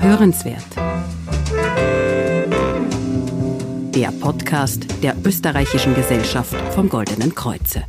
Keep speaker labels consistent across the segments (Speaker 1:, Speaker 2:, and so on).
Speaker 1: Hörenswert. Der Podcast der Österreichischen Gesellschaft vom Goldenen Kreuze.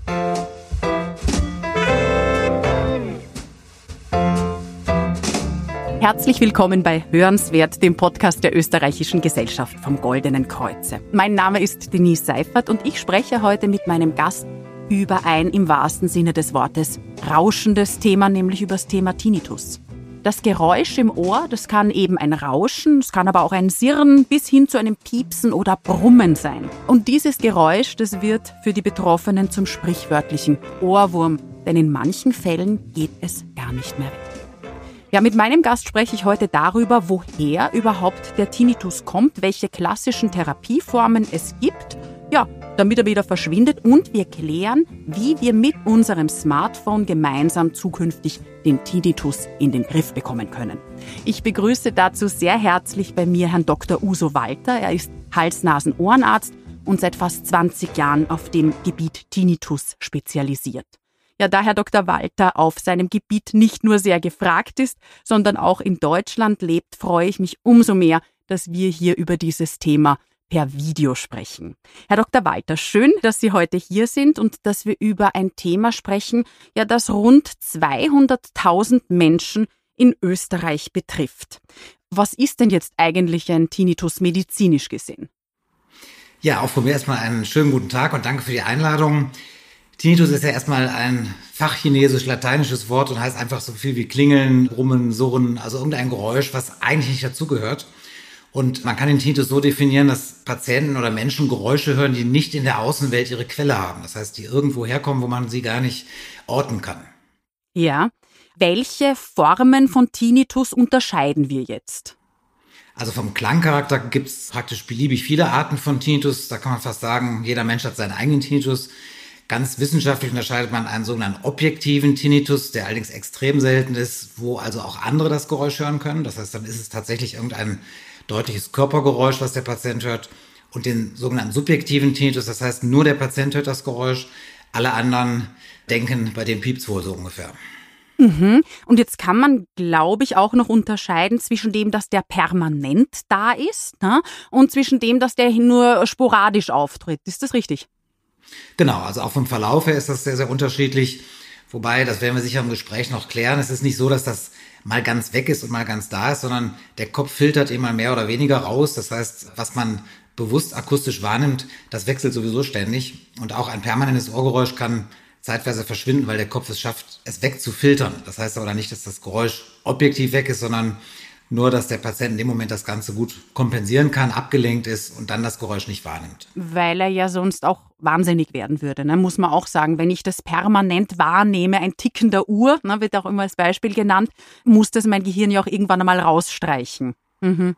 Speaker 1: Herzlich willkommen bei Hörenswert, dem Podcast der Österreichischen Gesellschaft vom Goldenen Kreuze. Mein Name ist Denise Seifert und ich spreche heute mit meinem Gast über ein im wahrsten Sinne des Wortes rauschendes Thema, nämlich über das Thema Tinnitus. Das Geräusch im Ohr, das kann eben ein Rauschen, es kann aber auch ein Sirren bis hin zu einem Piepsen oder Brummen sein. Und dieses Geräusch, das wird für die Betroffenen zum sprichwörtlichen Ohrwurm, denn in manchen Fällen geht es gar nicht mehr weg. Ja, mit meinem Gast spreche ich heute darüber, woher überhaupt der Tinnitus kommt, welche klassischen Therapieformen es gibt ja, damit er wieder verschwindet und wir klären, wie wir mit unserem Smartphone gemeinsam zukünftig den Tinnitus in den Griff bekommen können. Ich begrüße dazu sehr herzlich bei mir Herrn Dr. Uso Walter. Er ist Hals-Nasen-Ohrenarzt und seit fast 20 Jahren auf dem Gebiet Tinnitus spezialisiert. Ja, da Herr Dr. Walter auf seinem Gebiet nicht nur sehr gefragt ist, sondern auch in Deutschland lebt, freue ich mich umso mehr, dass wir hier über dieses Thema per Video sprechen. Herr Dr. Walter, schön, dass Sie heute hier sind und dass wir über ein Thema sprechen, ja, das rund 200.000 Menschen in Österreich betrifft. Was ist denn jetzt eigentlich ein Tinnitus medizinisch gesehen?
Speaker 2: Ja, auch von mir erstmal einen schönen guten Tag und danke für die Einladung. Tinnitus ist ja erstmal ein fachchinesisch-lateinisches Wort und heißt einfach so viel wie klingeln, brummen, surren, also irgendein Geräusch, was eigentlich nicht dazugehört. Und man kann den Tinnitus so definieren, dass Patienten oder Menschen Geräusche hören, die nicht in der Außenwelt ihre Quelle haben. Das heißt, die irgendwo herkommen, wo man sie gar nicht orten kann.
Speaker 1: Ja. Welche Formen von Tinnitus unterscheiden wir jetzt?
Speaker 2: Also vom Klangcharakter gibt es praktisch beliebig viele Arten von Tinnitus. Da kann man fast sagen, jeder Mensch hat seinen eigenen Tinnitus. Ganz wissenschaftlich unterscheidet man einen sogenannten objektiven Tinnitus, der allerdings extrem selten ist, wo also auch andere das Geräusch hören können. Das heißt, dann ist es tatsächlich irgendein deutliches Körpergeräusch, was der Patient hört, und den sogenannten subjektiven Tinnitus, das heißt, nur der Patient hört das Geräusch, alle anderen denken, bei dem piept's wohl so ungefähr.
Speaker 1: Mhm. Und jetzt kann man, glaube ich, auch noch unterscheiden zwischen dem, dass der permanent da ist ne? und zwischen dem, dass der nur sporadisch auftritt. Ist das richtig?
Speaker 2: Genau, also auch vom Verlauf her ist das sehr, sehr unterschiedlich. Wobei, das werden wir sicher im Gespräch noch klären. Es ist nicht so, dass das mal ganz weg ist und mal ganz da ist, sondern der Kopf filtert immer mehr oder weniger raus. Das heißt, was man bewusst akustisch wahrnimmt, das wechselt sowieso ständig. Und auch ein permanentes Ohrgeräusch kann zeitweise verschwinden, weil der Kopf es schafft, es wegzufiltern. Das heißt aber nicht, dass das Geräusch objektiv weg ist, sondern nur, dass der Patient in dem Moment das Ganze gut kompensieren kann, abgelenkt ist und dann das Geräusch nicht wahrnimmt.
Speaker 1: Weil er ja sonst auch wahnsinnig werden würde, ne? muss man auch sagen. Wenn ich das permanent wahrnehme, ein Ticken der Uhr, ne, wird auch immer als Beispiel genannt, muss das mein Gehirn ja auch irgendwann einmal rausstreichen. Mhm.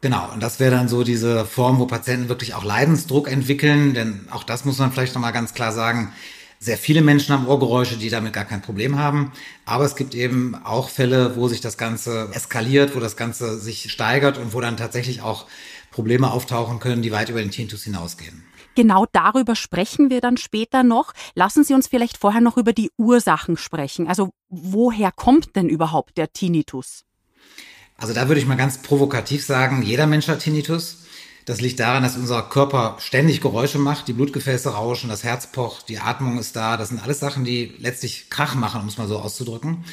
Speaker 2: Genau, und das wäre dann so diese Form, wo Patienten wirklich auch Leidensdruck entwickeln, denn auch das muss man vielleicht nochmal ganz klar sagen, sehr viele Menschen haben Ohrgeräusche, die damit gar kein Problem haben. Aber es gibt eben auch Fälle, wo sich das Ganze eskaliert, wo das Ganze sich steigert und wo dann tatsächlich auch Probleme auftauchen können, die weit über den Tinnitus hinausgehen.
Speaker 1: Genau darüber sprechen wir dann später noch. Lassen Sie uns vielleicht vorher noch über die Ursachen sprechen. Also woher kommt denn überhaupt der Tinnitus?
Speaker 2: Also da würde ich mal ganz provokativ sagen, jeder Mensch hat Tinnitus. Das liegt daran, dass unser Körper ständig Geräusche macht, die Blutgefäße rauschen, das Herz pocht, die Atmung ist da. Das sind alles Sachen, die letztlich Krach machen, um es mal so auszudrücken.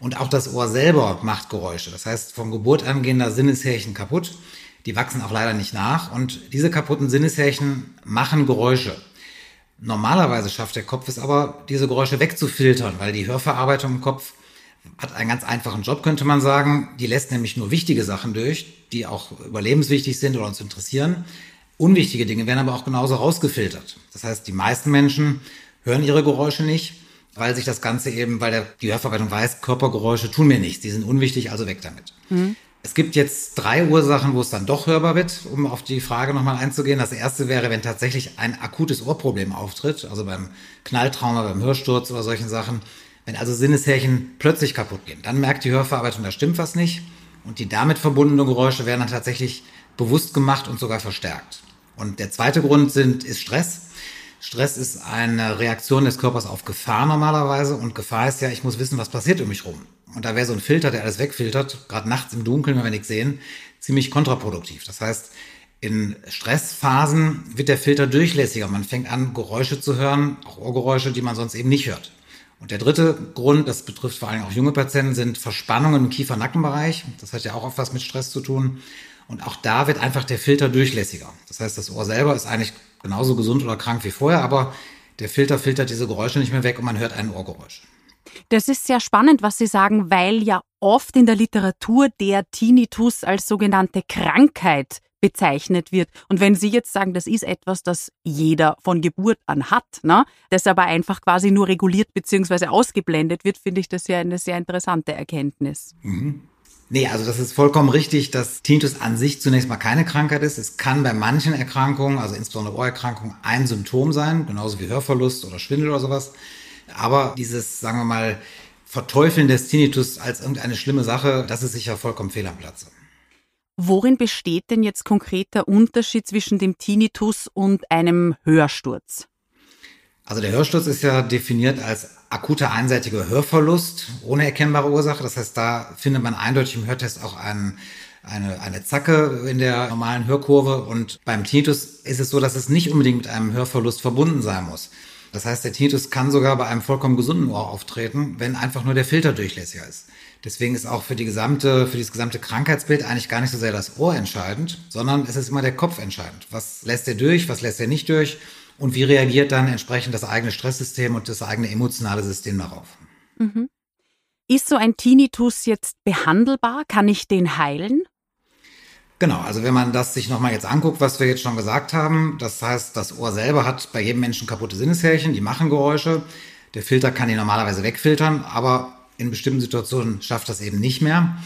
Speaker 2: Und auch das Ohr selber macht Geräusche. Das heißt, von Geburt an gehen da Sinneshärchen kaputt. Die wachsen auch leider nicht nach. Und diese kaputten Sinneshärchen machen Geräusche. Normalerweise schafft der Kopf es aber, diese Geräusche wegzufiltern, weil die Hörverarbeitung im Kopf hat einen ganz einfachen Job, könnte man sagen. Die lässt nämlich nur wichtige Sachen durch, die auch überlebenswichtig sind oder uns interessieren. Unwichtige Dinge werden aber auch genauso rausgefiltert. Das heißt, die meisten Menschen hören ihre Geräusche nicht, weil sich das Ganze eben, weil der, die Hörverarbeitung weiß, Körpergeräusche tun mir nichts, die sind unwichtig, also weg damit. Mhm. Es gibt jetzt drei Ursachen, wo es dann doch hörbar wird, um auf die Frage nochmal einzugehen. Das erste wäre, wenn tatsächlich ein akutes Ohrproblem auftritt, also beim Knalltrauma, beim Hörsturz oder solchen Sachen, wenn also Sinneshärchen plötzlich kaputt gehen, dann merkt die Hörverarbeitung, da stimmt was nicht. Und die damit verbundenen Geräusche werden dann tatsächlich bewusst gemacht und sogar verstärkt. Und der zweite Grund sind, ist Stress. Stress ist eine Reaktion des Körpers auf Gefahr normalerweise. Und Gefahr ist ja, ich muss wissen, was passiert um mich rum. Und da wäre so ein Filter, der alles wegfiltert, gerade nachts im Dunkeln, wenn wir nichts sehen, ziemlich kontraproduktiv. Das heißt, in Stressphasen wird der Filter durchlässiger. Man fängt an, Geräusche zu hören, auch Ohrgeräusche, die man sonst eben nicht hört. Und der dritte Grund, das betrifft vor allem auch junge Patienten, sind Verspannungen im Kiefer-Nackenbereich. Das hat ja auch oft was mit Stress zu tun. Und auch da wird einfach der Filter durchlässiger. Das heißt, das Ohr selber ist eigentlich genauso gesund oder krank wie vorher, aber der Filter filtert diese Geräusche nicht mehr weg und man hört ein Ohrgeräusch.
Speaker 1: Das ist sehr spannend, was Sie sagen, weil ja oft in der Literatur der Tinnitus als sogenannte Krankheit bezeichnet wird. Und wenn Sie jetzt sagen, das ist etwas, das jeder von Geburt an hat, ne, das aber einfach quasi nur reguliert bzw. ausgeblendet wird, finde ich das ja eine sehr interessante Erkenntnis.
Speaker 2: Mhm. Nee, also das ist vollkommen richtig, dass Tinnitus an sich zunächst mal keine Krankheit ist. Es kann bei manchen Erkrankungen, also insbesondere Ohrerkrankungen, ein Symptom sein, genauso wie Hörverlust oder Schwindel oder sowas. Aber dieses, sagen wir mal, Verteufeln des Tinnitus als irgendeine schlimme Sache, das ist sicher vollkommen fehl am Platze.
Speaker 1: Worin besteht denn jetzt konkret der Unterschied zwischen dem Tinnitus und einem Hörsturz?
Speaker 2: Also der Hörsturz ist ja definiert als akuter einseitiger Hörverlust ohne erkennbare Ursache. Das heißt, da findet man eindeutig im Hörtest auch einen, eine, eine Zacke in der normalen Hörkurve. Und beim Tinnitus ist es so, dass es nicht unbedingt mit einem Hörverlust verbunden sein muss. Das heißt, der Tinnitus kann sogar bei einem vollkommen gesunden Ohr auftreten, wenn einfach nur der Filter durchlässiger ist. Deswegen ist auch für die gesamte, für dieses gesamte Krankheitsbild eigentlich gar nicht so sehr das Ohr entscheidend, sondern es ist immer der Kopf entscheidend. Was lässt er durch, was lässt er nicht durch und wie reagiert dann entsprechend das eigene Stresssystem und das eigene emotionale System darauf. Mhm.
Speaker 1: Ist so ein Tinnitus jetzt behandelbar? Kann ich den heilen?
Speaker 2: Genau, also wenn man das sich nochmal jetzt anguckt, was wir jetzt schon gesagt haben, das heißt, das Ohr selber hat bei jedem Menschen kaputte Sinneshärchen, die machen Geräusche. Der Filter kann die normalerweise wegfiltern, aber in bestimmten Situationen schafft das eben nicht mehr.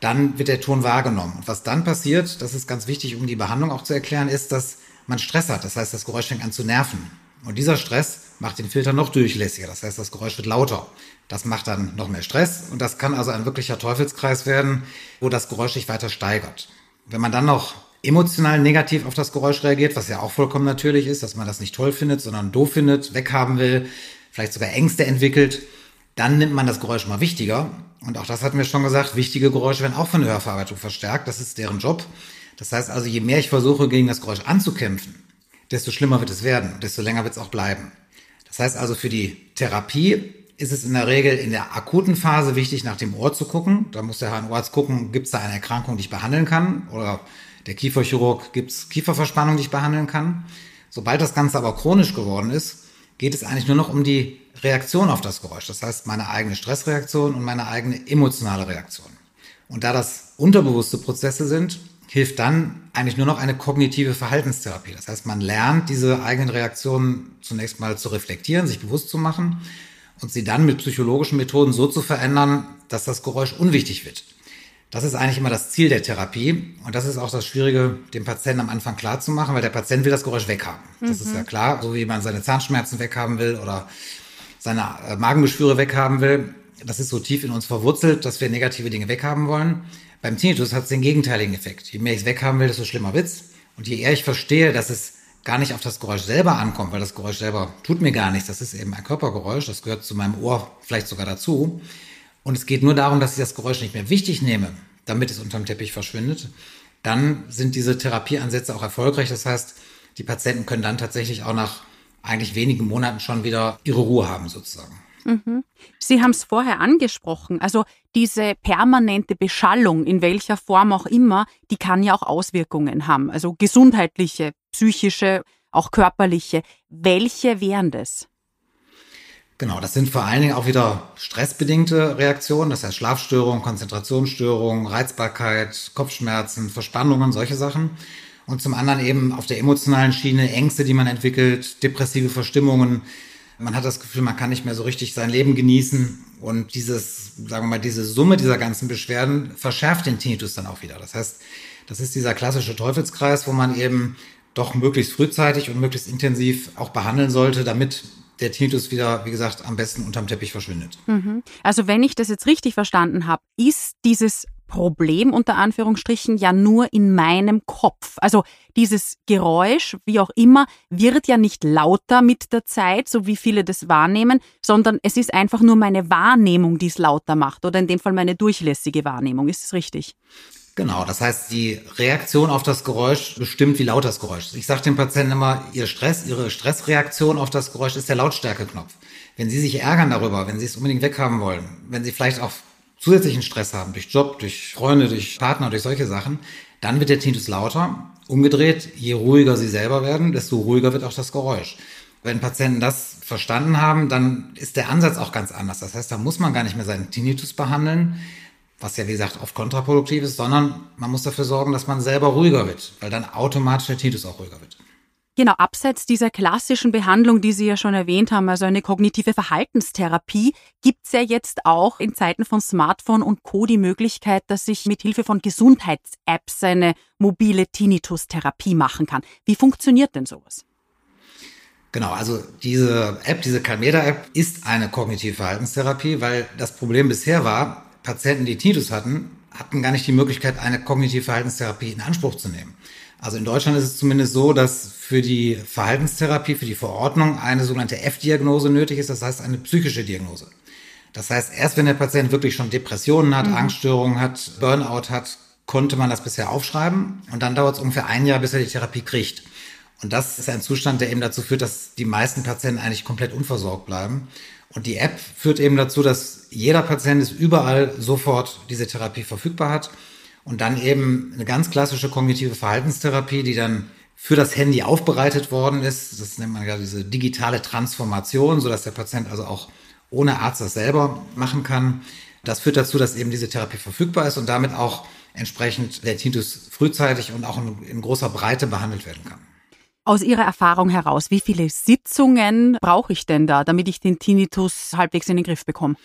Speaker 2: Dann wird der Ton wahrgenommen. Und was dann passiert, das ist ganz wichtig, um die Behandlung auch zu erklären, ist, dass man Stress hat. Das heißt, das Geräusch fängt an zu nerven. Und dieser Stress macht den Filter noch durchlässiger. Das heißt, das Geräusch wird lauter. Das macht dann noch mehr Stress. Und das kann also ein wirklicher Teufelskreis werden, wo das Geräusch sich weiter steigert. Wenn man dann noch emotional negativ auf das Geräusch reagiert, was ja auch vollkommen natürlich ist, dass man das nicht toll findet, sondern doof findet, weghaben will, vielleicht sogar Ängste entwickelt, dann nimmt man das Geräusch mal wichtiger. Und auch das hatten wir schon gesagt, wichtige Geräusche werden auch von der Hörverarbeitung verstärkt. Das ist deren Job. Das heißt also, je mehr ich versuche, gegen das Geräusch anzukämpfen, desto schlimmer wird es werden, desto länger wird es auch bleiben. Das heißt also, für die Therapie ist es in der Regel in der akuten Phase wichtig, nach dem Ohr zu gucken. Da muss der HNO-Arzt gucken, gibt es da eine Erkrankung, die ich behandeln kann? Oder der Kieferchirurg, gibt es Kieferverspannung, die ich behandeln kann? Sobald das Ganze aber chronisch geworden ist, geht es eigentlich nur noch um die Reaktion auf das Geräusch. Das heißt, meine eigene Stressreaktion und meine eigene emotionale Reaktion. Und da das unterbewusste Prozesse sind, hilft dann eigentlich nur noch eine kognitive Verhaltenstherapie. Das heißt, man lernt diese eigenen Reaktionen zunächst mal zu reflektieren, sich bewusst zu machen und sie dann mit psychologischen Methoden so zu verändern, dass das Geräusch unwichtig wird. Das ist eigentlich immer das Ziel der Therapie. Und das ist auch das Schwierige, dem Patienten am Anfang klar zu machen, weil der Patient will das Geräusch weghaben. Das mhm. ist ja klar, so wie man seine Zahnschmerzen weghaben will oder seine äh, Magengeschwüre weghaben will. Das ist so tief in uns verwurzelt, dass wir negative Dinge weghaben wollen. Beim Tinnitus hat es den gegenteiligen Effekt. Je mehr ich es weghaben will, desto schlimmer wird's. Und je eher ich verstehe, dass es gar nicht auf das Geräusch selber ankommt, weil das Geräusch selber tut mir gar nichts. Das ist eben ein Körpergeräusch, das gehört zu meinem Ohr vielleicht sogar dazu. Und es geht nur darum, dass ich das Geräusch nicht mehr wichtig nehme, damit es unterm Teppich verschwindet. Dann sind diese Therapieansätze auch erfolgreich. Das heißt, die Patienten können dann tatsächlich auch nach eigentlich wenigen Monaten schon wieder ihre Ruhe haben sozusagen.
Speaker 1: Mhm. Sie haben es vorher angesprochen. Also diese permanente Beschallung, in welcher Form auch immer, die kann ja auch Auswirkungen haben. Also gesundheitliche, psychische, auch körperliche. Welche wären das?
Speaker 2: Genau, das sind vor allen Dingen auch wieder stressbedingte Reaktionen, das heißt Schlafstörungen, Konzentrationsstörungen, Reizbarkeit, Kopfschmerzen, Verspannungen, solche Sachen. Und zum anderen eben auf der emotionalen Schiene Ängste, die man entwickelt, depressive Verstimmungen, man hat das Gefühl, man kann nicht mehr so richtig sein Leben genießen. Und dieses, sagen wir mal, diese Summe dieser ganzen Beschwerden verschärft den Tinnitus dann auch wieder. Das heißt, das ist dieser klassische Teufelskreis, wo man eben doch möglichst frühzeitig und möglichst intensiv auch behandeln sollte, damit der Tinnitus wieder, wie gesagt, am besten unterm Teppich verschwindet.
Speaker 1: Mhm. Also wenn ich das jetzt richtig verstanden habe, ist dieses Problem unter Anführungsstrichen ja nur in meinem Kopf. Also dieses Geräusch, wie auch immer, wird ja nicht lauter mit der Zeit, so wie viele das wahrnehmen, sondern es ist einfach nur meine Wahrnehmung, die es lauter macht oder in dem Fall meine durchlässige Wahrnehmung. Ist es richtig?
Speaker 2: Genau, das heißt, die Reaktion auf das Geräusch bestimmt, wie laut das Geräusch ist. Ich sage den Patienten immer, ihr Stress, ihre Stressreaktion auf das Geräusch ist der Lautstärkeknopf. Wenn sie sich ärgern darüber, wenn sie es unbedingt weghaben wollen, wenn sie vielleicht auch zusätzlichen Stress haben, durch Job, durch Freunde, durch Partner, durch solche Sachen, dann wird der Tinnitus lauter. Umgedreht, je ruhiger sie selber werden, desto ruhiger wird auch das Geräusch. Wenn Patienten das verstanden haben, dann ist der Ansatz auch ganz anders. Das heißt, da muss man gar nicht mehr seinen Tinnitus behandeln, was ja wie gesagt oft kontraproduktiv ist, sondern man muss dafür sorgen, dass man selber ruhiger wird, weil dann automatisch der Tinnitus auch ruhiger wird.
Speaker 1: Genau, abseits dieser klassischen Behandlung, die Sie ja schon erwähnt haben, also eine kognitive Verhaltenstherapie, gibt's ja jetzt auch in Zeiten von Smartphone und Co. die Möglichkeit, dass ich mit Hilfe von Gesundheits-Apps eine mobile Tinnitus-Therapie machen kann. Wie funktioniert denn sowas?
Speaker 2: Genau, also diese App, diese Calmeda-App ist eine kognitive Verhaltenstherapie, weil das Problem bisher war, Patienten, die Tinnitus hatten, hatten gar nicht die Möglichkeit, eine kognitive Verhaltenstherapie in Anspruch zu nehmen. Also in Deutschland ist es zumindest so, dass für die Verhaltenstherapie, für die Verordnung eine sogenannte F-Diagnose nötig ist, das heißt eine psychische Diagnose. Das heißt, erst wenn der Patient wirklich schon Depressionen hat, mhm. Angststörungen hat, Burnout hat, konnte man das bisher aufschreiben und dann dauert es ungefähr ein Jahr, bis er die Therapie kriegt. Und das ist ein Zustand, der eben dazu führt, dass die meisten Patienten eigentlich komplett unversorgt bleiben. Und die App führt eben dazu, dass jeder Patient es überall sofort diese Therapie verfügbar hat und dann eben eine ganz klassische kognitive Verhaltenstherapie, die dann für das Handy aufbereitet worden ist. Das nennt man ja diese digitale Transformation, so dass der Patient also auch ohne Arzt das selber machen kann. Das führt dazu, dass eben diese Therapie verfügbar ist und damit auch entsprechend der Tinnitus frühzeitig und auch in, in großer Breite behandelt werden kann.
Speaker 1: Aus Ihrer Erfahrung heraus, wie viele Sitzungen brauche ich denn da, damit ich den Tinnitus halbwegs in den Griff bekomme?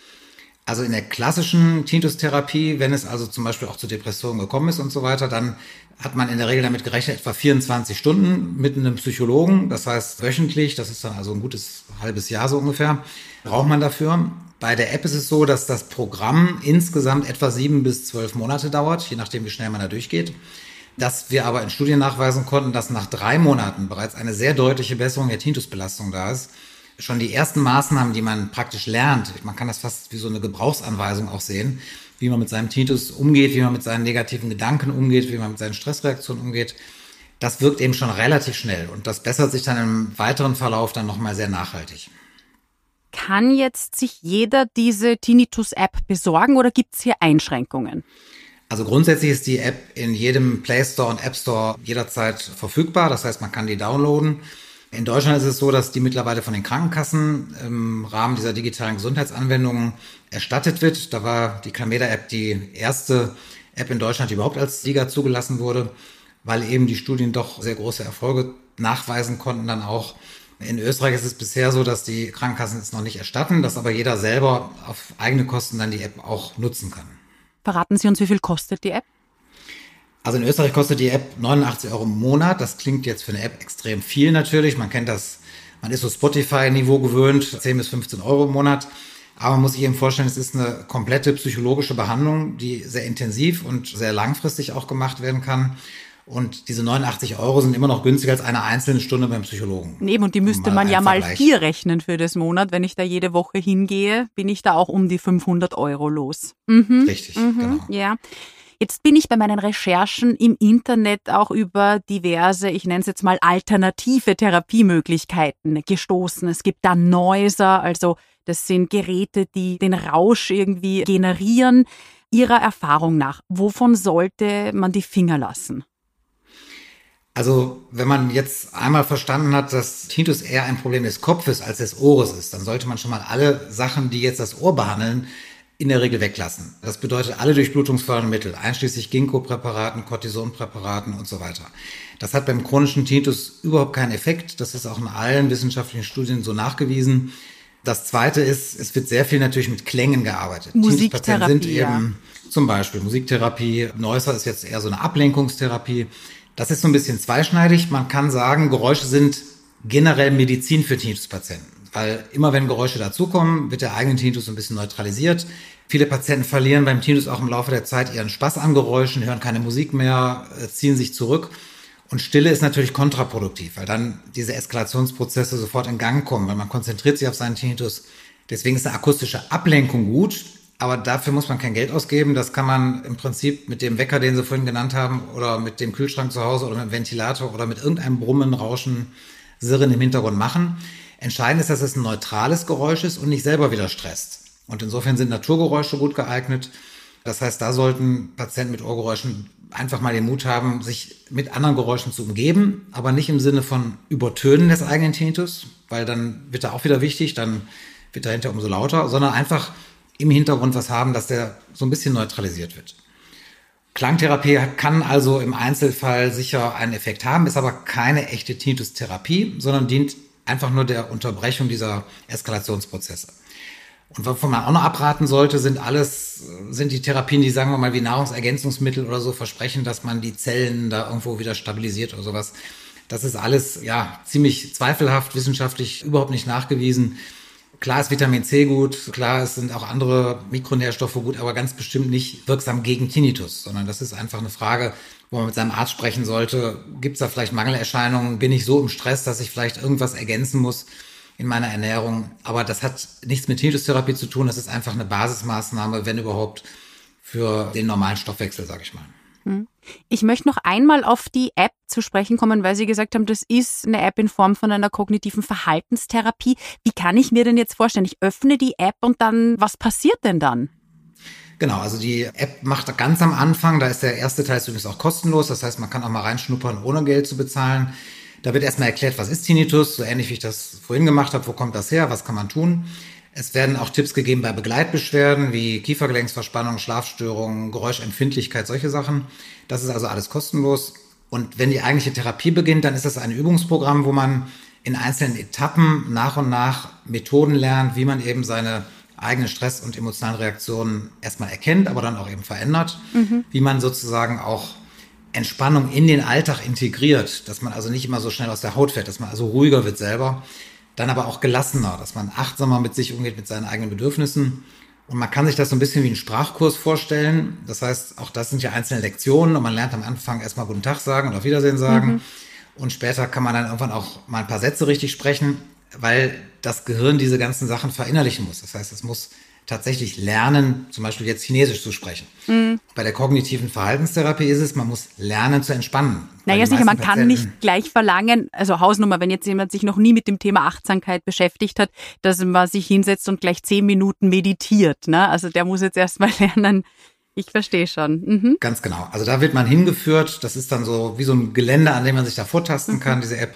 Speaker 2: Also in der klassischen Tinnitus-Therapie, wenn es also zum Beispiel auch zu Depressionen gekommen ist und so weiter, dann hat man in der Regel damit gerechnet, etwa 24 Stunden mit einem Psychologen. Das heißt wöchentlich, das ist dann also ein gutes halbes Jahr so ungefähr, braucht man dafür. Bei der App ist es so, dass das Programm insgesamt etwa sieben bis zwölf Monate dauert, je nachdem, wie schnell man da durchgeht. Dass wir aber in Studien nachweisen konnten, dass nach drei Monaten bereits eine sehr deutliche Besserung der Tinnitusbelastung da ist schon die ersten Maßnahmen, die man praktisch lernt, man kann das fast wie so eine Gebrauchsanweisung auch sehen, wie man mit seinem Tinnitus umgeht, wie man mit seinen negativen Gedanken umgeht, wie man mit seinen Stressreaktionen umgeht, das wirkt eben schon relativ schnell und das bessert sich dann im weiteren Verlauf dann nochmal sehr nachhaltig.
Speaker 1: Kann jetzt sich jeder diese Tinnitus-App besorgen oder gibt es hier Einschränkungen?
Speaker 2: Also grundsätzlich ist die App in jedem Play Store und App Store jederzeit verfügbar. Das heißt, man kann die downloaden. In Deutschland ist es so, dass die mittlerweile von den Krankenkassen im Rahmen dieser digitalen Gesundheitsanwendungen erstattet wird. Da war die Cameda-App die erste App in Deutschland, die überhaupt als Liga zugelassen wurde, weil eben die Studien doch sehr große Erfolge nachweisen konnten dann auch. In Österreich ist es bisher so, dass die Krankenkassen es noch nicht erstatten, dass aber jeder selber auf eigene Kosten dann die App auch nutzen kann.
Speaker 1: Verraten Sie uns, wie viel kostet die App?
Speaker 2: Also in Österreich kostet die App 89 Euro im Monat. Das klingt jetzt für eine App extrem viel natürlich. Man kennt das, man ist so Spotify-Niveau gewöhnt, 10 bis 15 Euro im Monat. Aber man muss sich eben vorstellen, es ist eine komplette psychologische Behandlung, die sehr intensiv und sehr langfristig auch gemacht werden kann. Und diese 89 Euro sind immer noch günstiger als eine einzelne Stunde beim Psychologen.
Speaker 1: Neben und die müsste man ja mal vier rechnen für das Monat. Wenn ich da jede Woche hingehe, bin ich da auch um die 500 Euro los.
Speaker 2: Mhm. Richtig, mhm. genau.
Speaker 1: Ja. Jetzt bin ich bei meinen Recherchen im Internet auch über diverse, ich nenne es jetzt mal alternative Therapiemöglichkeiten gestoßen. Es gibt da Noiser, also das sind Geräte, die den Rausch irgendwie generieren. Ihrer Erfahrung nach, wovon sollte man die Finger lassen?
Speaker 2: Also, wenn man jetzt einmal verstanden hat, dass Tinnitus eher ein Problem des Kopfes als des Ohres ist, dann sollte man schon mal alle Sachen, die jetzt das Ohr behandeln, in der Regel weglassen. Das bedeutet alle durchblutungsfördernden Mittel, einschließlich Ginkgo-Präparaten, Cortison-Präparaten und so weiter. Das hat beim chronischen Tinnitus überhaupt keinen Effekt. Das ist auch in allen wissenschaftlichen Studien so nachgewiesen. Das zweite ist, es wird sehr viel natürlich mit Klängen gearbeitet.
Speaker 1: Musiktherapie. Sind eben ja.
Speaker 2: zum Beispiel Musiktherapie. Neusser ist jetzt eher so eine Ablenkungstherapie. Das ist so ein bisschen zweischneidig. Man kann sagen, Geräusche sind generell Medizin für Tinnitus-Patienten. Weil immer wenn Geräusche dazukommen, wird der eigene Tinnitus ein bisschen neutralisiert. Viele Patienten verlieren beim Tinnitus auch im Laufe der Zeit ihren Spaß an Geräuschen, hören keine Musik mehr, äh, ziehen sich zurück. Und Stille ist natürlich kontraproduktiv, weil dann diese Eskalationsprozesse sofort in Gang kommen, weil man konzentriert sich auf seinen Tinnitus. Deswegen ist eine akustische Ablenkung gut, aber dafür muss man kein Geld ausgeben. Das kann man im Prinzip mit dem Wecker, den Sie vorhin genannt haben, oder mit dem Kühlschrank zu Hause oder mit dem Ventilator oder mit irgendeinem Brummen, Rauschen, Sirren im Hintergrund machen. Entscheidend ist, dass es ein neutrales Geräusch ist und nicht selber wieder stresst. Und insofern sind Naturgeräusche gut geeignet. Das heißt, da sollten Patienten mit Ohrgeräuschen einfach mal den Mut haben, sich mit anderen Geräuschen zu umgeben, aber nicht im Sinne von Übertönen des eigenen Tinnitus, weil dann wird er auch wieder wichtig, dann wird er hinterher umso lauter, sondern einfach im Hintergrund was haben, dass der so ein bisschen neutralisiert wird. Klangtherapie kann also im Einzelfall sicher einen Effekt haben, ist aber keine echte Tinnitus-Therapie, sondern dient einfach nur der Unterbrechung dieser Eskalationsprozesse. Und wovon man auch noch abraten sollte, sind alles, sind die Therapien, die sagen wir mal wie Nahrungsergänzungsmittel oder so versprechen, dass man die Zellen da irgendwo wieder stabilisiert oder sowas. Das ist alles, ja, ziemlich zweifelhaft, wissenschaftlich überhaupt nicht nachgewiesen. Klar ist Vitamin C gut, klar es sind auch andere Mikronährstoffe gut, aber ganz bestimmt nicht wirksam gegen Tinnitus, sondern das ist einfach eine Frage, wo man mit seinem Arzt sprechen sollte. Gibt es da vielleicht Mangelerscheinungen? Bin ich so im Stress, dass ich vielleicht irgendwas ergänzen muss? In meiner Ernährung. Aber das hat nichts mit Tinnitus-Therapie zu tun. Das ist einfach eine Basismaßnahme, wenn überhaupt, für den normalen Stoffwechsel, sage ich mal. Hm.
Speaker 1: Ich möchte noch einmal auf die App zu sprechen kommen, weil Sie gesagt haben, das ist eine App in Form von einer kognitiven Verhaltenstherapie. Wie kann ich mir denn jetzt vorstellen? Ich öffne die App und dann, was passiert denn dann?
Speaker 2: Genau, also die App macht ganz am Anfang, da ist der erste Teil übrigens auch kostenlos, das heißt, man kann auch mal reinschnuppern, ohne Geld zu bezahlen. Da wird erstmal erklärt, was ist Tinnitus, so ähnlich wie ich das vorhin gemacht habe, wo kommt das her, was kann man tun. Es werden auch Tipps gegeben bei Begleitbeschwerden wie Kiefergelenksverspannung, Schlafstörungen, Geräuschempfindlichkeit, solche Sachen. Das ist also alles kostenlos. Und wenn die eigentliche Therapie beginnt, dann ist das ein Übungsprogramm, wo man in einzelnen Etappen nach und nach Methoden lernt, wie man eben seine eigenen Stress- und emotionalen Reaktionen erstmal erkennt, aber dann auch eben verändert, mhm. wie man sozusagen auch Entspannung in den Alltag integriert, dass man also nicht immer so schnell aus der Haut fährt, dass man also ruhiger wird selber, dann aber auch gelassener, dass man achtsamer mit sich umgeht, mit seinen eigenen Bedürfnissen. Und man kann sich das so ein bisschen wie einen Sprachkurs vorstellen. Das heißt, auch das sind ja einzelne Lektionen und man lernt am Anfang erstmal Guten Tag sagen und auf Wiedersehen sagen. Mhm. Und später kann man dann irgendwann auch mal ein paar Sätze richtig sprechen, weil das Gehirn diese ganzen Sachen verinnerlichen muss. Das heißt, es muss tatsächlich lernen, zum Beispiel jetzt Chinesisch zu sprechen. Mhm. Bei der kognitiven Verhaltenstherapie ist es, man muss lernen zu entspannen.
Speaker 1: Naja, sicher, man kann nicht gleich verlangen, also Hausnummer, wenn jetzt jemand sich noch nie mit dem Thema Achtsamkeit beschäftigt hat, dass man sich hinsetzt und gleich zehn Minuten meditiert. Ne? Also der muss jetzt erstmal lernen, ich verstehe schon. Mhm.
Speaker 2: Ganz genau. Also da wird man hingeführt. Das ist dann so wie so ein Gelände, an dem man sich da vortasten kann, mhm. diese App,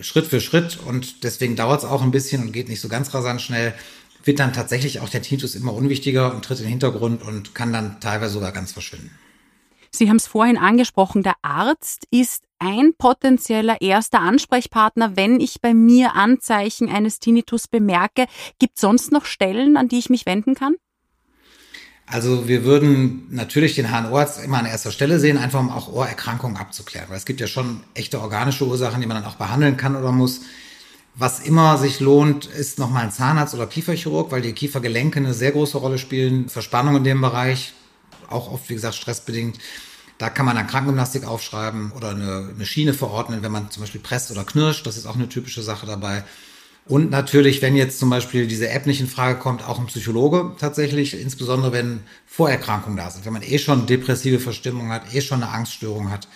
Speaker 2: Schritt für Schritt. Und deswegen dauert es auch ein bisschen und geht nicht so ganz rasant schnell wird dann tatsächlich auch der Tinnitus immer unwichtiger und tritt in den Hintergrund und kann dann teilweise sogar ganz verschwinden.
Speaker 1: Sie haben es vorhin angesprochen, der Arzt ist ein potenzieller erster Ansprechpartner, wenn ich bei mir Anzeichen eines Tinnitus bemerke. Gibt es sonst noch Stellen, an die ich mich wenden kann?
Speaker 2: Also wir würden natürlich den HNO-Arzt immer an erster Stelle sehen, einfach um auch Ohrerkrankungen abzuklären, weil es gibt ja schon echte organische Ursachen, die man dann auch behandeln kann oder muss. Was immer sich lohnt, ist nochmal ein Zahnarzt oder Kieferchirurg, weil die Kiefergelenke eine sehr große Rolle spielen. Verspannung in dem Bereich, auch oft, wie gesagt, stressbedingt. Da kann man dann Krankengymnastik aufschreiben oder eine, eine Schiene verordnen, wenn man zum Beispiel presst oder knirscht. Das ist auch eine typische Sache dabei. Und natürlich, wenn jetzt zum Beispiel diese App nicht in Frage kommt, auch ein Psychologe tatsächlich, insbesondere wenn Vorerkrankungen da sind, wenn man eh schon depressive Verstimmung hat, eh schon eine Angststörung hat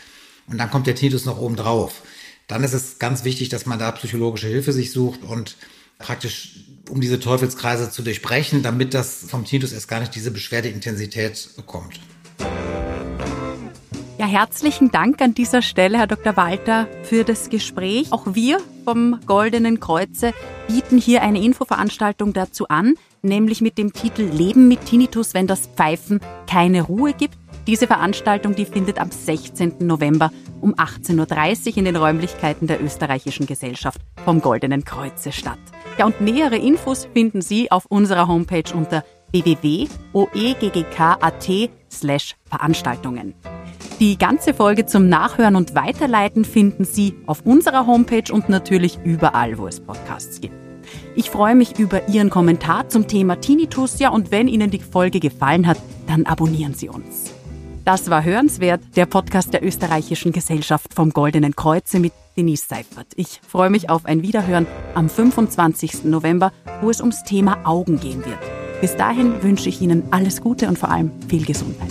Speaker 2: und dann kommt der Tinnitus noch oben drauf dann ist es ganz wichtig, dass man da psychologische Hilfe sich sucht und praktisch um diese Teufelskreise zu durchbrechen, damit das vom Tinnitus erst gar nicht diese Beschwerdeintensität bekommt.
Speaker 1: Ja, herzlichen Dank an dieser Stelle, Herr Dr. Walter, für das Gespräch. Auch wir vom Goldenen Kreuze bieten hier eine Infoveranstaltung dazu an, nämlich mit dem Titel Leben mit Tinnitus, wenn das Pfeifen keine Ruhe gibt. Diese Veranstaltung, die findet am 16. November um 18.30 Uhr in den Räumlichkeiten der Österreichischen Gesellschaft vom Goldenen Kreuze statt. Ja, und nähere Infos finden Sie auf unserer Homepage unter www.oeggk.at slash Veranstaltungen. Die ganze Folge zum Nachhören und Weiterleiten finden Sie auf unserer Homepage und natürlich überall, wo es Podcasts gibt. Ich freue mich über Ihren Kommentar zum Thema Tinnitus. Ja, und wenn Ihnen die Folge gefallen hat, dann abonnieren Sie uns. Das war Hörenswert, der Podcast der Österreichischen Gesellschaft vom Goldenen Kreuze mit Denise Seifert. Ich freue mich auf ein Wiederhören am 25. November, wo es ums Thema Augen gehen wird. Bis dahin wünsche ich Ihnen alles Gute und vor allem viel Gesundheit.